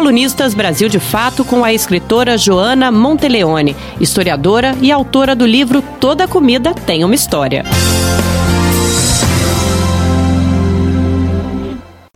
Colunistas Brasil de Fato com a escritora Joana Monteleone, historiadora e autora do livro Toda Comida Tem uma História.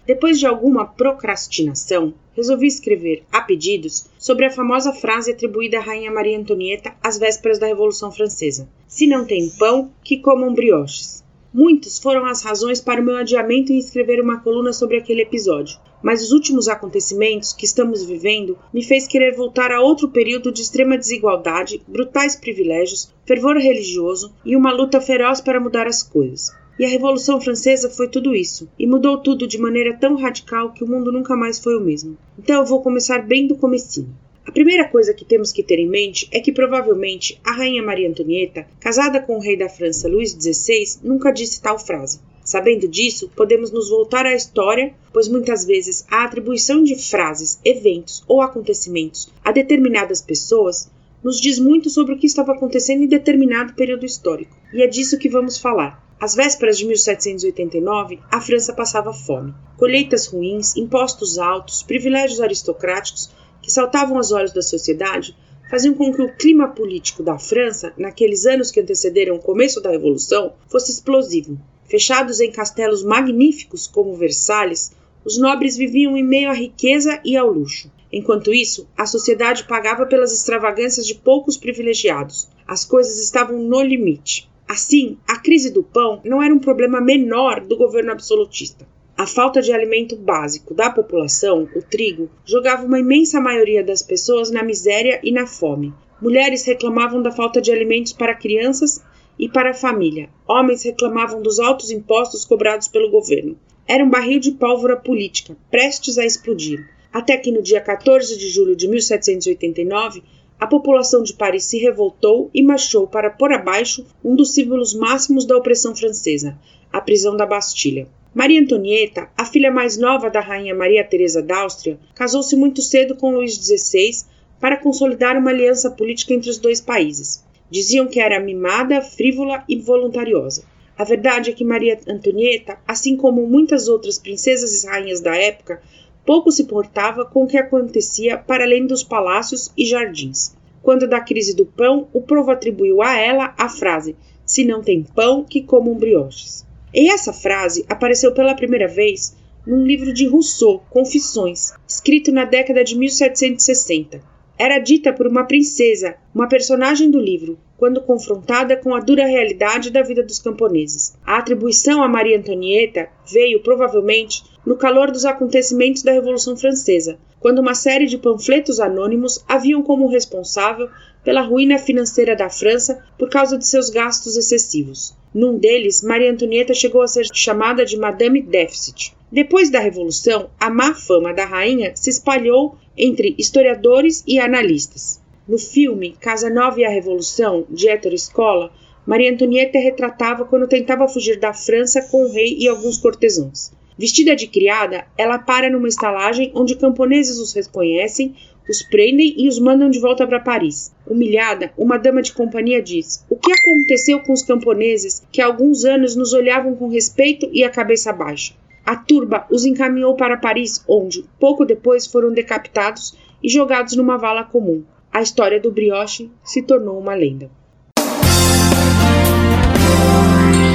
Depois de alguma procrastinação, resolvi escrever, a pedidos, sobre a famosa frase atribuída à Rainha Maria Antonieta às vésperas da Revolução Francesa: Se não tem pão, que comam brioches. Muitas foram as razões para o meu adiamento em escrever uma coluna sobre aquele episódio, mas os últimos acontecimentos que estamos vivendo me fez querer voltar a outro período de extrema desigualdade, brutais privilégios, fervor religioso e uma luta feroz para mudar as coisas. E a Revolução Francesa foi tudo isso, e mudou tudo de maneira tão radical que o mundo nunca mais foi o mesmo. Então eu vou começar bem do comecinho. Primeira coisa que temos que ter em mente é que provavelmente a rainha Maria Antonieta, casada com o rei da França Luís XVI, nunca disse tal frase. Sabendo disso, podemos nos voltar à história, pois muitas vezes a atribuição de frases, eventos ou acontecimentos a determinadas pessoas nos diz muito sobre o que estava acontecendo em determinado período histórico. E é disso que vamos falar. Às vésperas de 1789, a França passava fome. Colheitas ruins, impostos altos, privilégios aristocráticos que saltavam aos olhos da sociedade faziam com que o clima político da França, naqueles anos que antecederam o começo da Revolução, fosse explosivo. Fechados em castelos magníficos como Versalhes, os nobres viviam em meio à riqueza e ao luxo. Enquanto isso, a sociedade pagava pelas extravagâncias de poucos privilegiados. As coisas estavam no limite. Assim, a crise do pão não era um problema menor do governo absolutista. A falta de alimento básico da população, o trigo, jogava uma imensa maioria das pessoas na miséria e na fome. Mulheres reclamavam da falta de alimentos para crianças e para a família. Homens reclamavam dos altos impostos cobrados pelo governo. Era um barril de pólvora política, prestes a explodir. Até que no dia 14 de julho de 1789, a população de Paris se revoltou e marchou para pôr abaixo um dos símbolos máximos da opressão francesa, a prisão da Bastilha. Maria Antonieta, a filha mais nova da rainha Maria Teresa d'Áustria, casou-se muito cedo com Luís XVI para consolidar uma aliança política entre os dois países. Diziam que era mimada, frívola e voluntariosa. A verdade é que Maria Antonieta, assim como muitas outras princesas e rainhas da época, pouco se portava com o que acontecia para além dos palácios e jardins. Quando da crise do pão, o povo atribuiu a ela a frase: Se não tem pão, que comam brioches. E essa frase apareceu pela primeira vez num livro de Rousseau, Confissões, escrito na década de 1760. Era dita por uma princesa, uma personagem do livro, quando confrontada com a dura realidade da vida dos camponeses. A atribuição a Maria Antonieta veio, provavelmente, no calor dos acontecimentos da Revolução Francesa, quando uma série de panfletos anônimos haviam como responsável pela ruína financeira da França por causa de seus gastos excessivos. Num deles, Maria Antonieta chegou a ser chamada de Madame Déficit. Depois da Revolução, a má fama da rainha se espalhou entre historiadores e analistas. No filme Casa Nova e a Revolução, de Héctor Escola, Maria Antonieta retratava quando tentava fugir da França com o rei e alguns cortesãos. Vestida de criada, ela para numa estalagem onde camponeses os reconhecem, os prendem e os mandam de volta para Paris. Humilhada, uma dama de companhia diz: que aconteceu com os camponeses que há alguns anos nos olhavam com respeito e a cabeça baixa? A turba os encaminhou para Paris, onde, pouco depois, foram decapitados e jogados numa vala comum. A história do brioche se tornou uma lenda.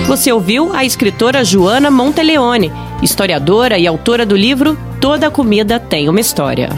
Você ouviu a escritora Joana Monteleone, historiadora e autora do livro Toda Comida Tem uma História.